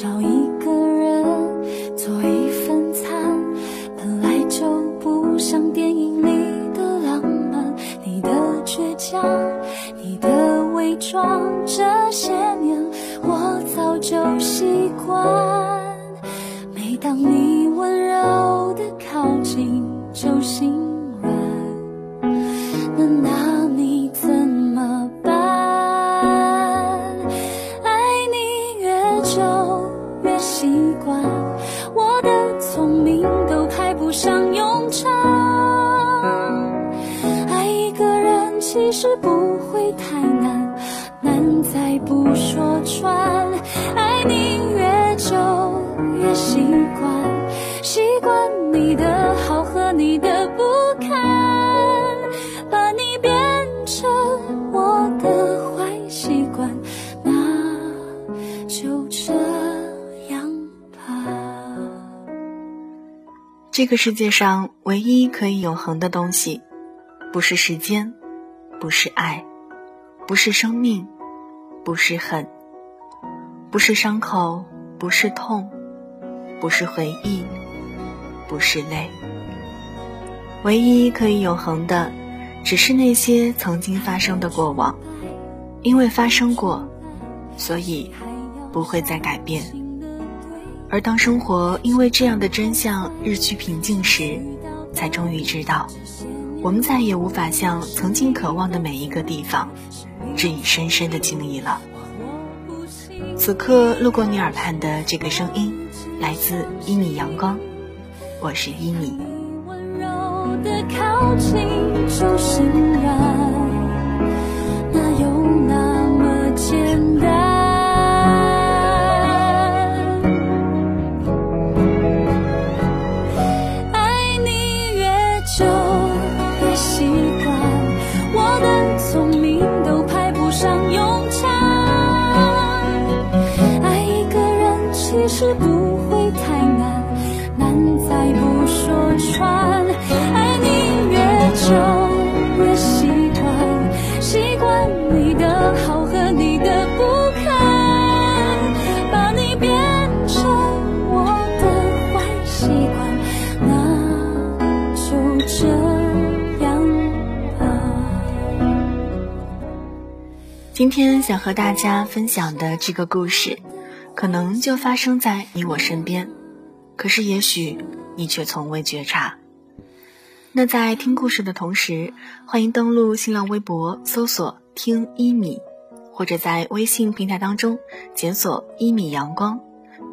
找一这个世界上唯一可以永恒的东西，不是时间。不是爱，不是生命，不是恨，不是伤口，不是痛，不是回忆，不是泪。唯一可以永恒的，只是那些曾经发生的过往，因为发生过，所以不会再改变。而当生活因为这样的真相日趋平静时，才终于知道。我们再也无法向曾经渴望的每一个地方，致以深深的敬意了。此刻路过你耳畔的这个声音，来自一米阳光，我是一米。今天想和大家分享的这个故事，可能就发生在你我身边，可是也许你却从未觉察。那在听故事的同时，欢迎登录新浪微博搜索“听一米”，或者在微信平台当中检索“一米阳光”，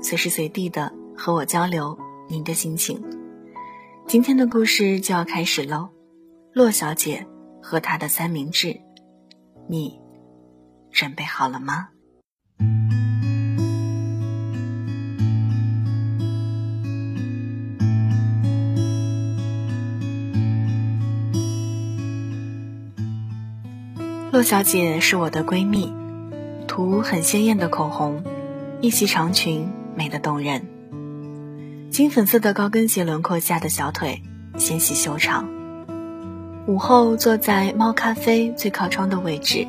随时随地的和我交流您的心情。今天的故事就要开始喽，洛小姐和她的三明治，你。准备好了吗？洛小姐是我的闺蜜，涂很鲜艳的口红，一袭长裙美得动人，金粉色的高跟鞋轮廓下的小腿纤细修长。午后坐在猫咖啡最靠窗的位置。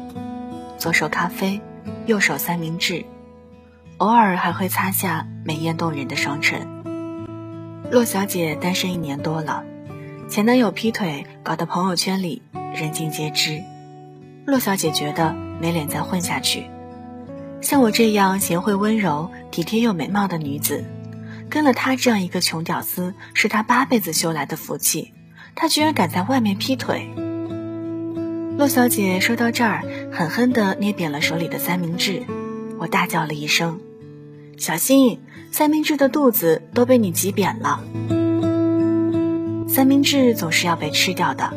左手咖啡，右手三明治，偶尔还会擦下美艳动人的双唇。洛小姐单身一年多了，前男友劈腿搞得朋友圈里人尽皆知。洛小姐觉得没脸再混下去。像我这样贤惠温柔、体贴又美貌的女子，跟了他这样一个穷屌丝，是她八辈子修来的福气。他居然敢在外面劈腿！洛小姐说到这儿，狠狠地捏扁了手里的三明治，我大叫了一声：“小心，三明治的肚子都被你挤扁了。”三明治总是要被吃掉的，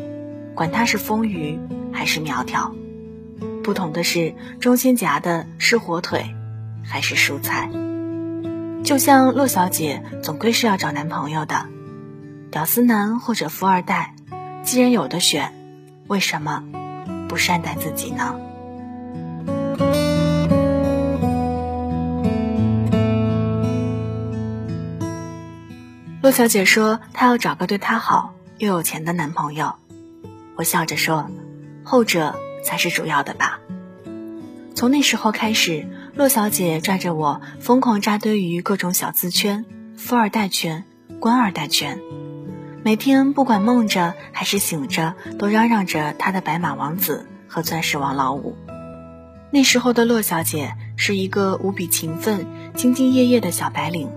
管它是丰腴还是苗条。不同的是，中间夹的是火腿，还是蔬菜。就像洛小姐，总归是要找男朋友的，屌丝男或者富二代。既然有的选，为什么不善待自己呢？洛小姐说，她要找个对她好又有钱的男朋友。我笑着说，后者。才是主要的吧。从那时候开始，洛小姐拽着我疯狂扎堆于各种小资圈、富二代圈、官二代圈，每天不管梦着还是醒着，都嚷嚷着他的白马王子和钻石王老五。那时候的洛小姐是一个无比勤奋、兢兢业业的小白领。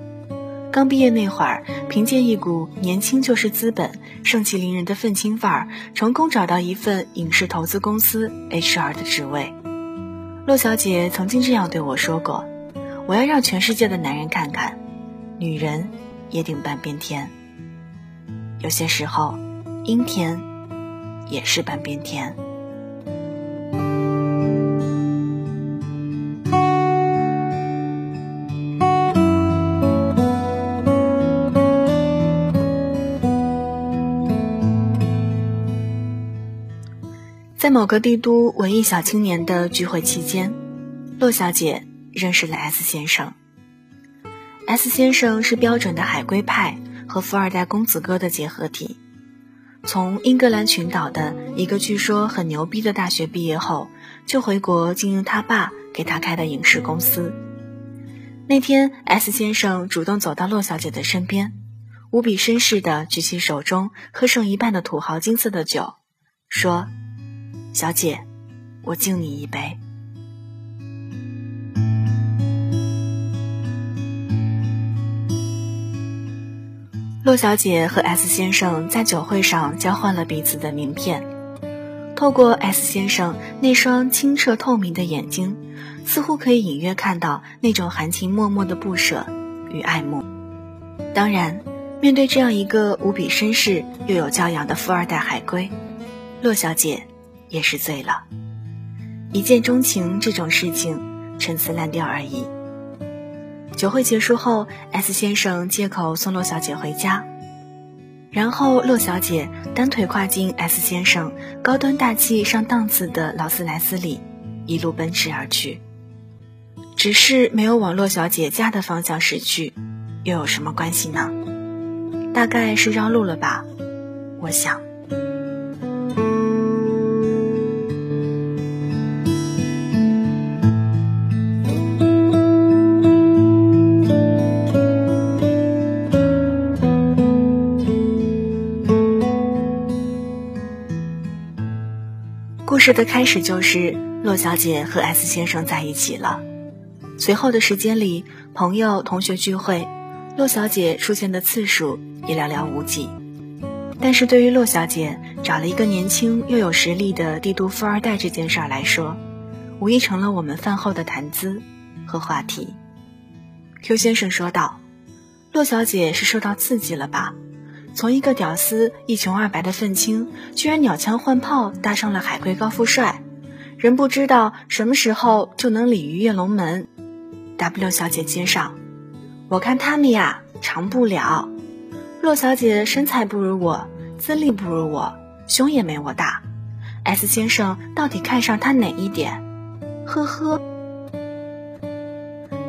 刚毕业那会儿，凭借一股年轻就是资本、盛气凌人的愤青范儿，成功找到一份影视投资公司 HR 的职位。洛小姐曾经这样对我说过：“我要让全世界的男人看看，女人也顶半边天。有些时候，阴天也是半边天。”在某个帝都文艺小青年的聚会期间，洛小姐认识了 S 先生。S 先生是标准的海归派和富二代公子哥的结合体。从英格兰群岛的一个据说很牛逼的大学毕业后，就回国经营他爸给他开的影视公司。那天，S 先生主动走到洛小姐的身边，无比绅士地举起手中喝剩一半的土豪金色的酒，说。小姐，我敬你一杯。洛小姐和 S 先生在酒会上交换了彼此的名片，透过 S 先生那双清澈透明的眼睛，似乎可以隐约看到那种含情脉脉的不舍与爱慕。当然，面对这样一个无比绅士又有教养的富二代海归，洛小姐。也是醉了，一见钟情这种事情陈词滥调而已。酒会结束后，S 先生借口送洛小姐回家，然后洛小姐单腿跨进 S 先生高端大气上档次的劳斯莱斯里，一路奔驰而去。只是没有往洛小姐家的方向驶去，又有什么关系呢？大概是绕路了吧，我想。事的开始就是洛小姐和 S 先生在一起了。随后的时间里，朋友、同学聚会，洛小姐出现的次数也寥寥无几。但是对于洛小姐找了一个年轻又有实力的帝都富二代这件事儿来说，无疑成了我们饭后的谈资和话题。Q 先生说道：“洛小姐是受到刺激了吧？”从一个屌丝一穷二白的愤青，居然鸟枪换炮搭上了海归高富帅，人不知道什么时候就能鲤鱼跃龙门。W 小姐接上，我看他们呀长不了。洛小姐身材不如我，资历不如我，胸也没我大。S 先生到底看上她哪一点？呵呵。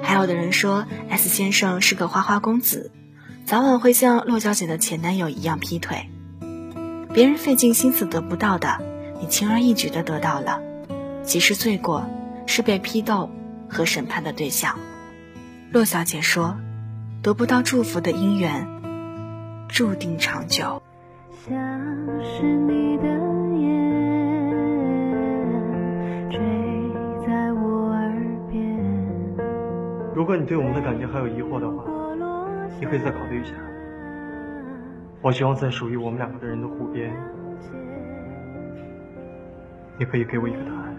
还有的人说 S 先生是个花花公子。早晚会像洛小姐的前男友一样劈腿，别人费尽心思得不到的，你轻而易举的得到了，其实罪过是被批斗和审判的对象。洛小姐说：“得不到祝福的姻缘，注定长久。”像是你的如果你对我们的感情还有疑惑的话。你可以再考虑一下。我希望在属于我们两个的人的湖边，你可以给我一个答案。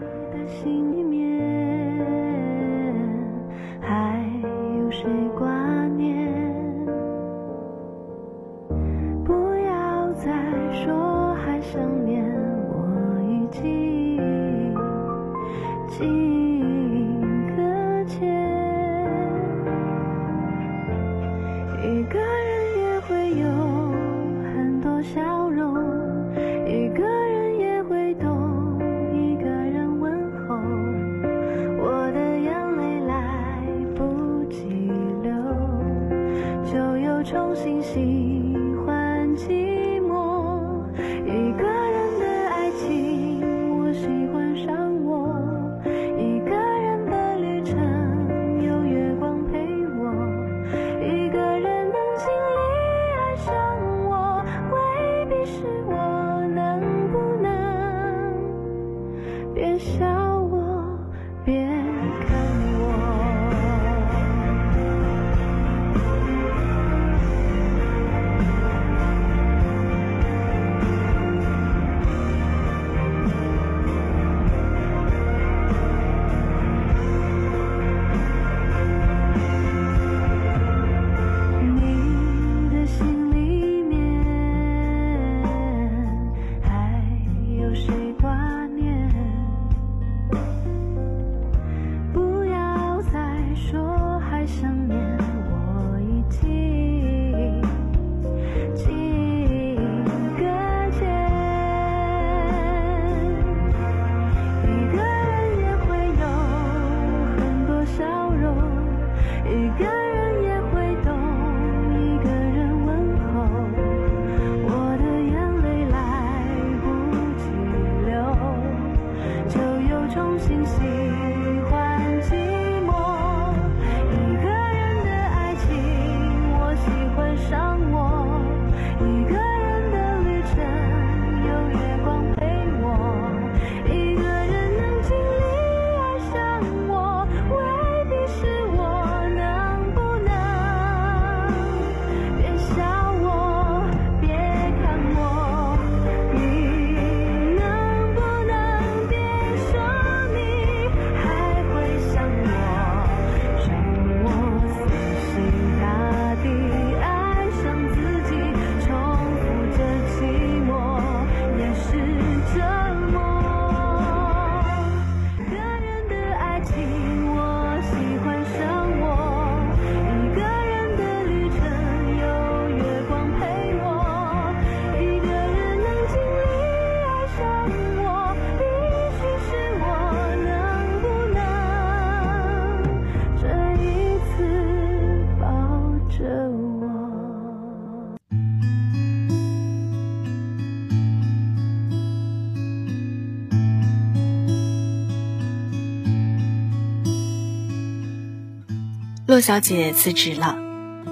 骆小姐辞职了，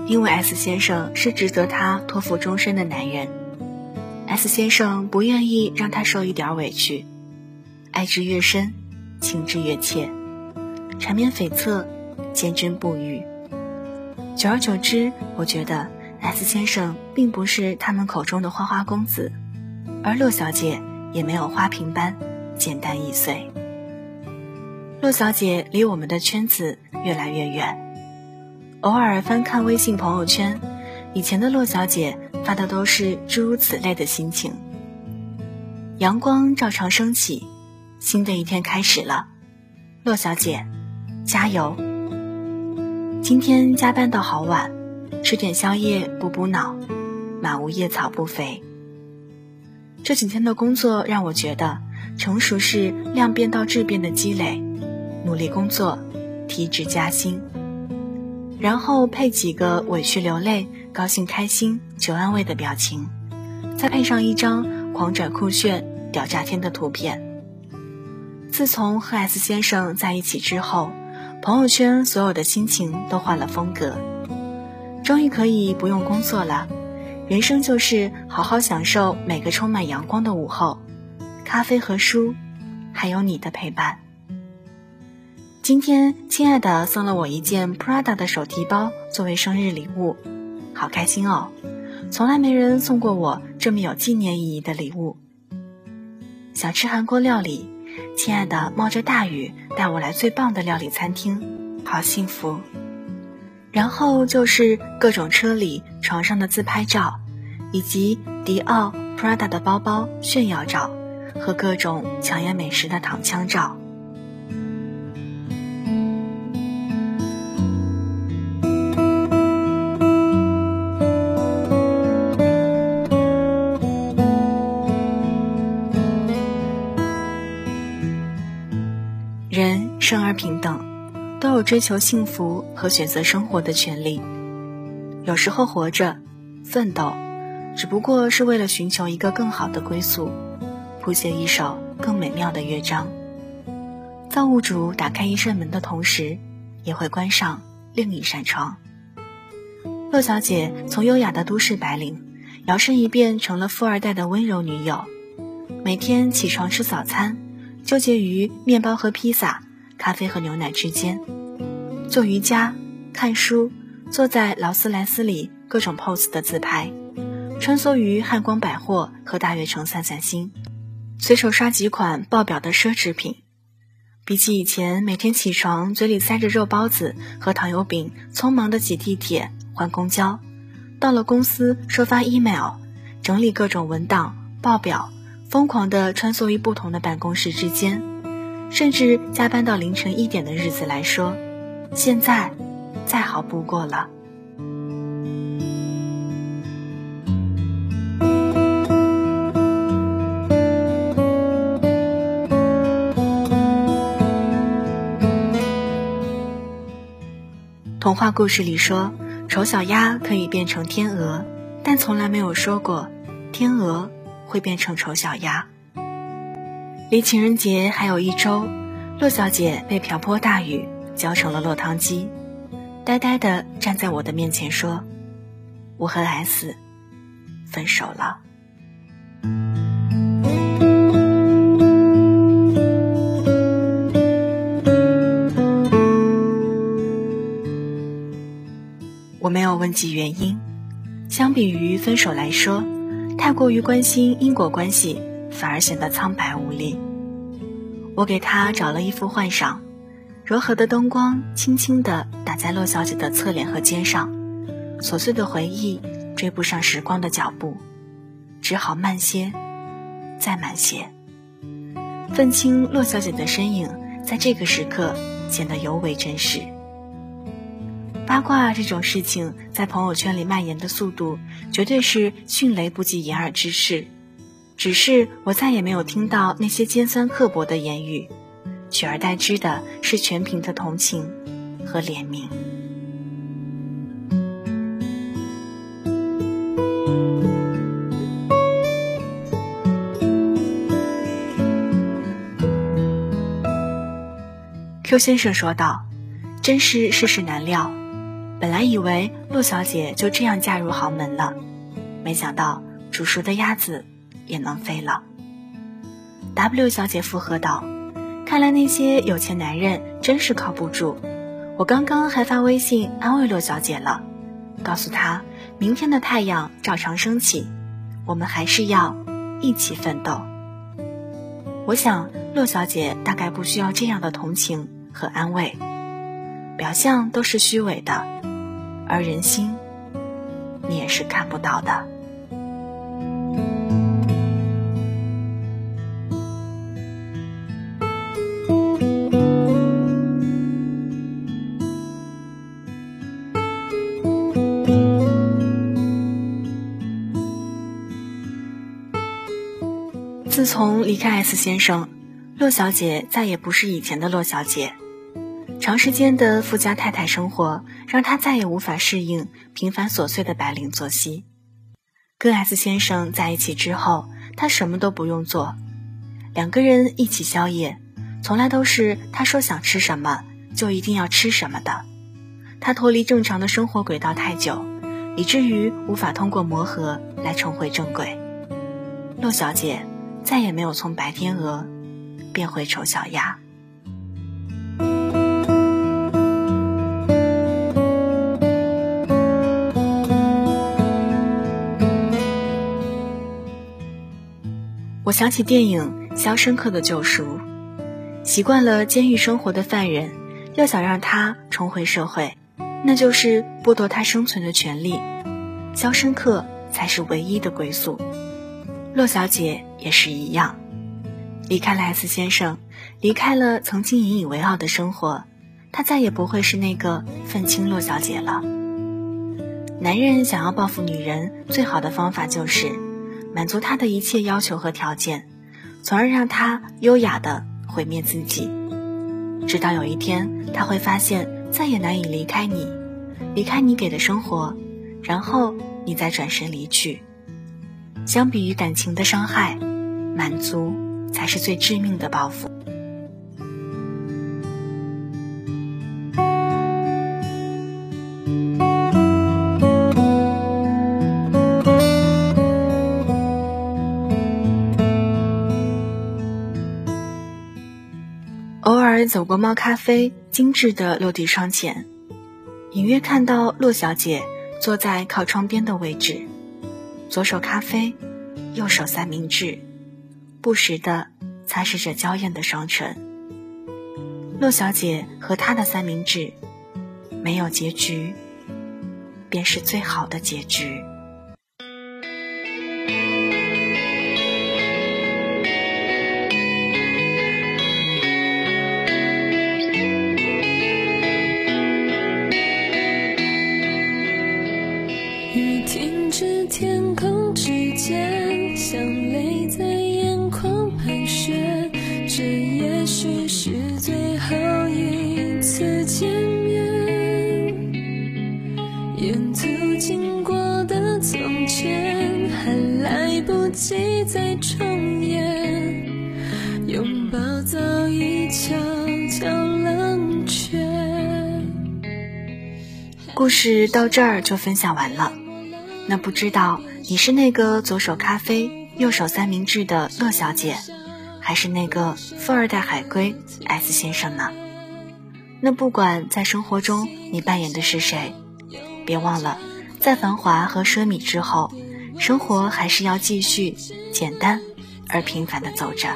因为 S 先生是值得她托付终身的男人。S 先生不愿意让她受一点委屈，爱之越深，情之越切，缠绵悱恻，坚贞不渝。久而久之，我觉得 S 先生并不是他们口中的花花公子，而骆小姐也没有花瓶般简单易碎。骆小姐离我们的圈子越来越远，偶尔翻看微信朋友圈，以前的洛小姐发的都是诸如此类的心情。阳光照常升起，新的一天开始了，洛小姐，加油！今天加班到好晚，吃点宵夜补补脑，满屋叶草不肥。这几天的工作让我觉得，成熟是量变到质变的积累，努力工作，提职加薪，然后配几个委屈流泪、高兴开心、求安慰的表情，再配上一张狂拽酷炫、屌炸天的图片。自从和 S 先生在一起之后。朋友圈所有的心情都换了风格，终于可以不用工作了，人生就是好好享受每个充满阳光的午后，咖啡和书，还有你的陪伴。今天亲爱的送了我一件 Prada 的手提包作为生日礼物，好开心哦！从来没人送过我这么有纪念意义的礼物。想吃韩国料理。亲爱的，冒着大雨带我来最棒的料理餐厅，好幸福。然后就是各种车里、床上的自拍照，以及迪奥、Prada 的包包炫耀照，和各种抢眼美食的躺枪照。有追求幸福和选择生活的权利。有时候活着、奋斗，只不过是为了寻求一个更好的归宿，谱写一首更美妙的乐章。造物主打开一扇门的同时，也会关上另一扇窗。骆小姐从优雅的都市白领，摇身一变成了富二代的温柔女友。每天起床吃早餐，纠结于面包和披萨。咖啡和牛奶之间，做瑜伽、看书，坐在劳斯莱斯里各种 pose 的自拍，穿梭于汉光百货和大悦城散散心，随手刷几款爆表的奢侈品。比起以前每天起床嘴里塞着肉包子和糖油饼，匆忙的挤地铁换公交，到了公司收发 email，整理各种文档报表，疯狂地穿梭于不同的办公室之间。甚至加班到凌晨一点的日子来说，现在再好不过了。童话故事里说，丑小鸭可以变成天鹅，但从来没有说过天鹅会变成丑小鸭。离情人节还有一周，骆小姐被瓢泼大雨浇成了落汤鸡，呆呆的站在我的面前说：“我和 S 分手了。”我没有问及原因，相比于分手来说，太过于关心因果关系。反而显得苍白无力。我给他找了一副换上，柔和的灯光轻轻地打在骆小姐的侧脸和肩上，琐碎的回忆追不上时光的脚步，只好慢些，再慢些。愤青骆小姐的身影在这个时刻显得尤为真实。八卦这种事情在朋友圈里蔓延的速度，绝对是迅雷不及掩耳之势。只是我再也没有听到那些尖酸刻薄的言语，取而代之的是全凭的同情和怜悯。Q 先生说道：“真是世事难料，本来以为陆小姐就这样嫁入豪门了，没想到煮熟的鸭子也能飞了。W 小姐附和道：“看来那些有钱男人真是靠不住。我刚刚还发微信安慰洛小姐了，告诉她明天的太阳照常升起，我们还是要一起奋斗。”我想洛小姐大概不需要这样的同情和安慰，表象都是虚伪的，而人心，你也是看不到的。自从离开 S 先生，骆小姐再也不是以前的骆小姐。长时间的富家太太生活，让她再也无法适应平凡琐碎的白领作息。跟 S 先生在一起之后，她什么都不用做，两个人一起宵夜，从来都是他说想吃什么就一定要吃什么的。他脱离正常的生活轨道太久，以至于无法通过磨合来重回正轨。骆小姐。再也没有从白天鹅变回丑小鸭。我想起电影《肖申克的救赎》，习惯了监狱生活的犯人，要想让他重回社会，那就是剥夺他生存的权利。肖申克才是唯一的归宿。洛小姐也是一样，离开了 S 先生，离开了曾经引以为傲的生活，她再也不会是那个愤青洛小姐了。男人想要报复女人，最好的方法就是满足她的一切要求和条件，从而让她优雅的毁灭自己。直到有一天，他会发现再也难以离开你，离开你给的生活，然后你再转身离去。相比于感情的伤害，满足才是最致命的报复。偶尔走过猫咖啡精致的落地窗前，隐约看到骆小姐坐在靠窗边的位置。左手咖啡，右手三明治，不时的擦拭着娇艳的双唇。陆小姐和她的三明治，没有结局，便是最好的结局。故事到这儿就分享完了。那不知道你是那个左手咖啡、右手三明治的乐小姐，还是那个富二代海归 S 先生呢？那不管在生活中你扮演的是谁，别忘了，在繁华和奢靡之后。生活还是要继续简单而平凡的走着。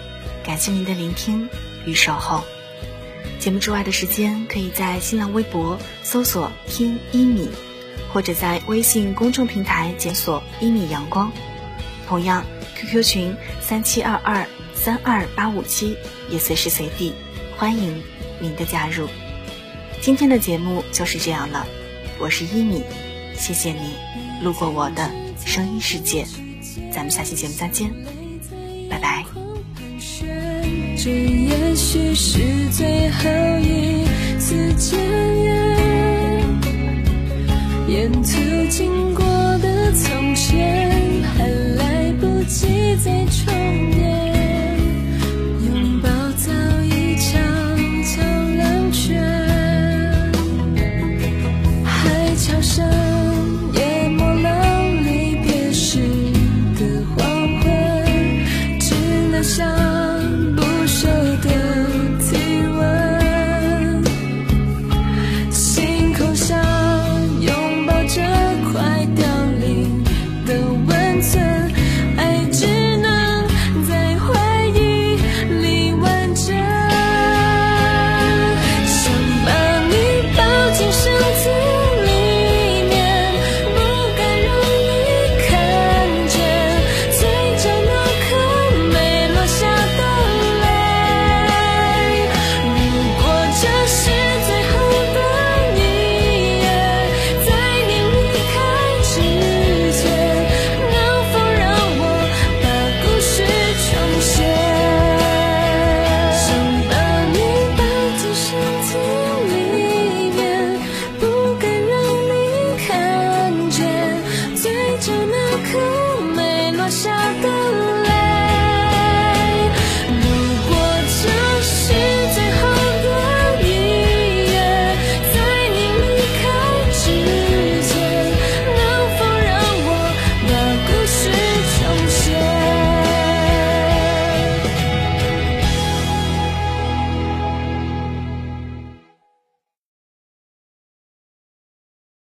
感谢您的聆听与守候。节目之外的时间，可以在新浪微博搜索“听一米”，或者在微信公众平台检索“一米阳光”。同样，QQ 群。三七二二三二八五七，也随时随地欢迎您的加入。今天的节目就是这样了，我是一米，谢谢你路过我的声音世界，咱们下期节目再见，拜拜。这也许是最后一次见面。沿途经过的从前还来不及再重